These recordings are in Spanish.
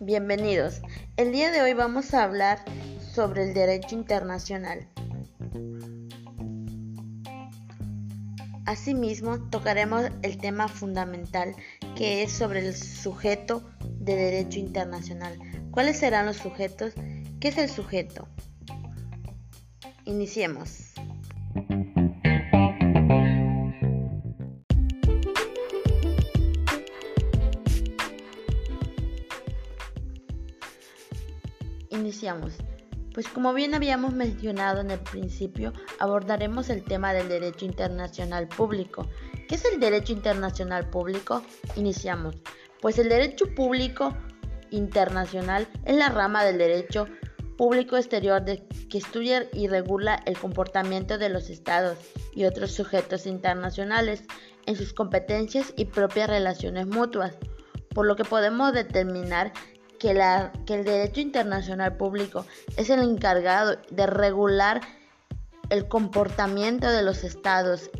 Bienvenidos. El día de hoy vamos a hablar sobre el derecho internacional. Asimismo, tocaremos el tema fundamental que es sobre el sujeto de derecho internacional. ¿Cuáles serán los sujetos? ¿Qué es el sujeto? Iniciemos. Iniciamos. Pues como bien habíamos mencionado en el principio, abordaremos el tema del derecho internacional público. ¿Qué es el derecho internacional público? Iniciamos. Pues el derecho público internacional es la rama del derecho público exterior que estudia y regula el comportamiento de los estados y otros sujetos internacionales en sus competencias y propias relaciones mutuas, por lo que podemos determinar que, la, que el derecho internacional público es el encargado de regular el comportamiento de los estados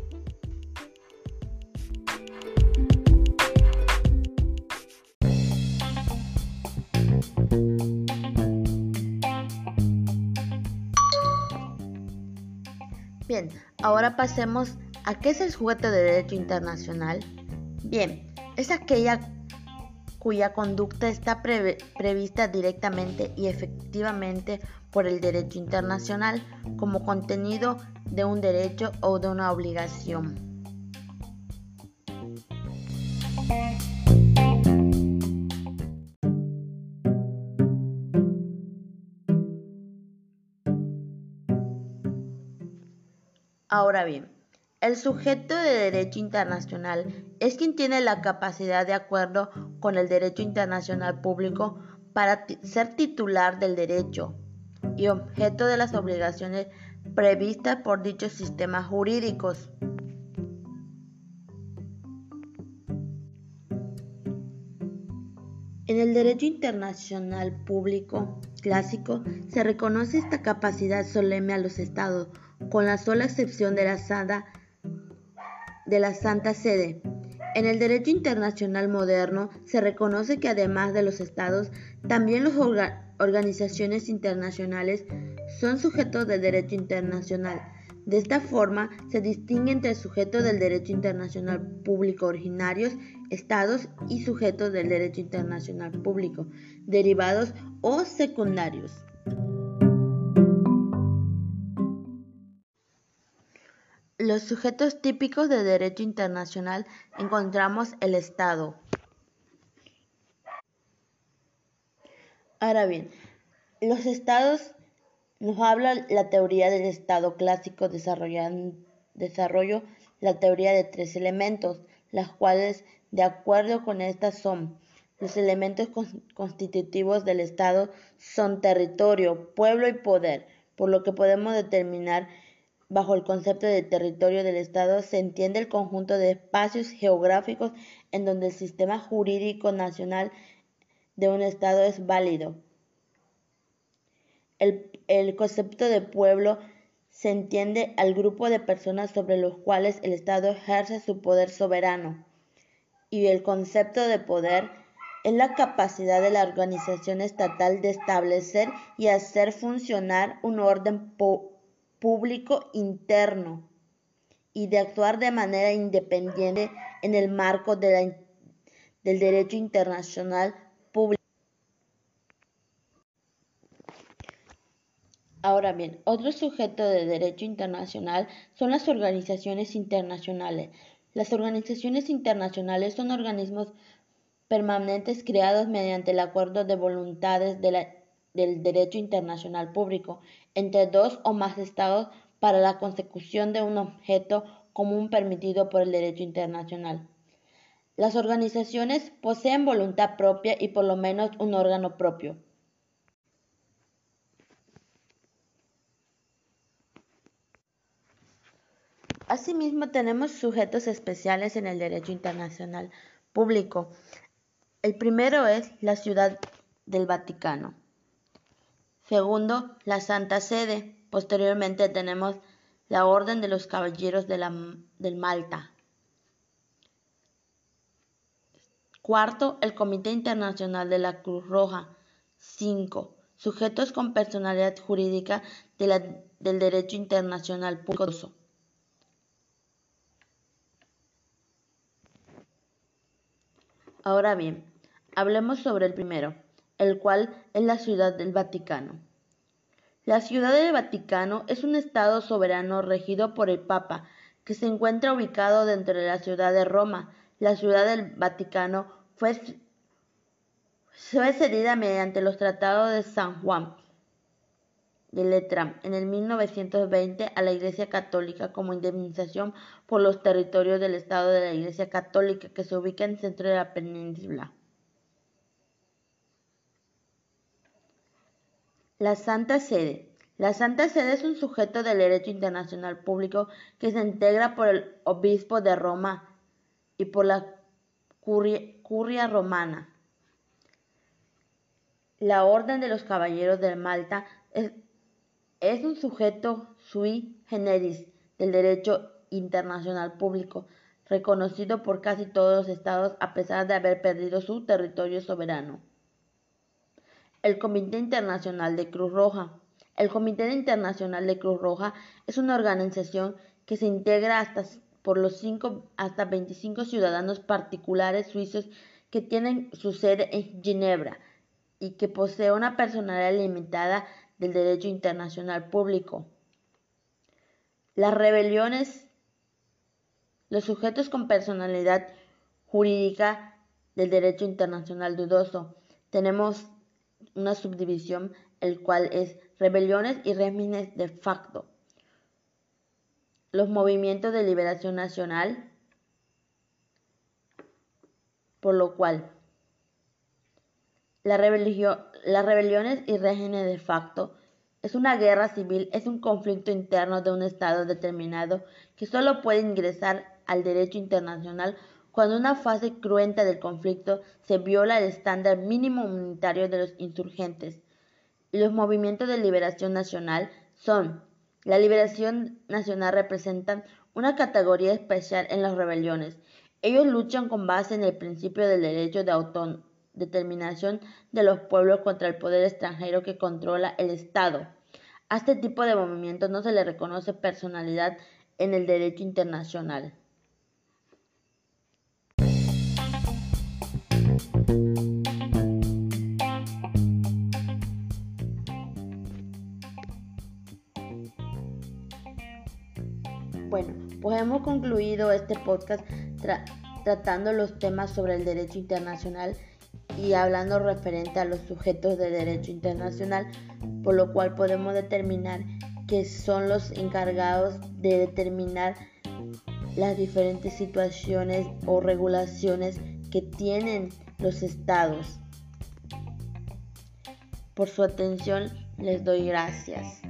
ahora pasemos a qué es el sujeto de derecho internacional. Bien, es aquella cuya conducta está prevista directamente y efectivamente por el derecho internacional como contenido de un derecho o de una obligación. Ahora bien, el sujeto de derecho internacional es quien tiene la capacidad de acuerdo con el derecho internacional público para ser titular del derecho y objeto de las obligaciones previstas por dichos sistemas jurídicos. En el derecho internacional público clásico se reconoce esta capacidad solemne a los estados, con la sola excepción de la Santa de la Santa Sede. En el derecho internacional moderno se reconoce que además de los estados, también las organizaciones internacionales son sujetos del derecho internacional. De esta forma, se distingue entre sujetos del derecho internacional público originarios, estados y sujetos del derecho internacional público, derivados o secundarios. Los sujetos típicos de derecho internacional encontramos el Estado. Ahora bien, los estados nos habla la teoría del Estado clásico desarrollo la teoría de tres elementos, las cuales de acuerdo con estas son los elementos constitutivos del Estado son territorio, pueblo y poder, por lo que podemos determinar Bajo el concepto de territorio del Estado se entiende el conjunto de espacios geográficos en donde el sistema jurídico nacional de un Estado es válido. El, concepto de pueblo se entiende al grupo de personas sobre los cuales el Estado ejerce su poder soberano. Y el concepto de poder es la capacidad de la organización estatal de establecer y hacer funcionar un orden público interno y de actuar de manera independiente en el marco del derecho internacional público. Ahora bien, otro sujeto de derecho internacional son las organizaciones internacionales. Las organizaciones internacionales son organismos permanentes creados mediante el acuerdo de voluntades de la del derecho internacional público entre dos o más estados para la consecución de un objeto común permitido por el derecho internacional. Las organizaciones poseen voluntad propia y por lo menos un órgano propio. Asimismo, tenemos sujetos especiales en el derecho internacional público. El primero es la Ciudad del Vaticano. Segundo, la Santa Sede. Posteriormente tenemos la Orden de los Caballeros de la, del Malta. Cuarto, el Comité Internacional de la Cruz Roja. Cinco, Sujetos con personalidad jurídica de del derecho internacional público. Ahora bien, hablemos sobre el primero, el cual es la Ciudad del Vaticano. La Ciudad del Vaticano es un Estado soberano regido por el Papa, que se encuentra ubicado dentro de la ciudad de Roma. La Ciudad del Vaticano fue, cedida mediante los tratados de San Juan de Letrán en el 1920 a la Iglesia Católica como indemnización por los territorios del Estado de la Iglesia Católica que se ubica en el centro de la península. La Santa Sede. La Santa Sede es un sujeto del derecho internacional público que se integra por el obispo de Roma y por la curia, romana. La Orden de los Caballeros de Malta es, es un sujeto sui generis del derecho internacional público, reconocido por casi todos los estados a pesar de haber perdido su territorio soberano. El Comité Internacional de Cruz Roja. El Comité Internacional de Cruz Roja es una organización que se integra hasta por los cinco, hasta 25 ciudadanos particulares suizos que tienen su sede en Ginebra y que posee una personalidad limitada del derecho internacional público. Las rebeliones, los sujetos con personalidad jurídica del derecho internacional dudoso. Tenemos una subdivisión, el cual es rebeliones y regímenes de facto. Los movimientos de liberación nacional, por lo cual la las rebeliones y regímenes de facto es una guerra civil, es un conflicto interno de un Estado determinado que solo puede ingresar al derecho internacional cuando una fase cruenta del conflicto se viola el estándar mínimo humanitario de los insurgentes. Los movimientos de liberación nacional son la liberación nacional representan una categoría especial en las rebeliones. Ellos luchan con base en el principio del derecho de autodeterminación de los pueblos contra el poder extranjero que controla el Estado. A este tipo de movimientos no se le reconoce personalidad en el derecho internacional. Concluido este podcast tratando los temas sobre el derecho internacional y hablando referente a los sujetos de derecho internacional, por lo cual podemos determinar que son los encargados de determinar las diferentes situaciones o regulaciones que tienen los estados. Por su atención les doy gracias.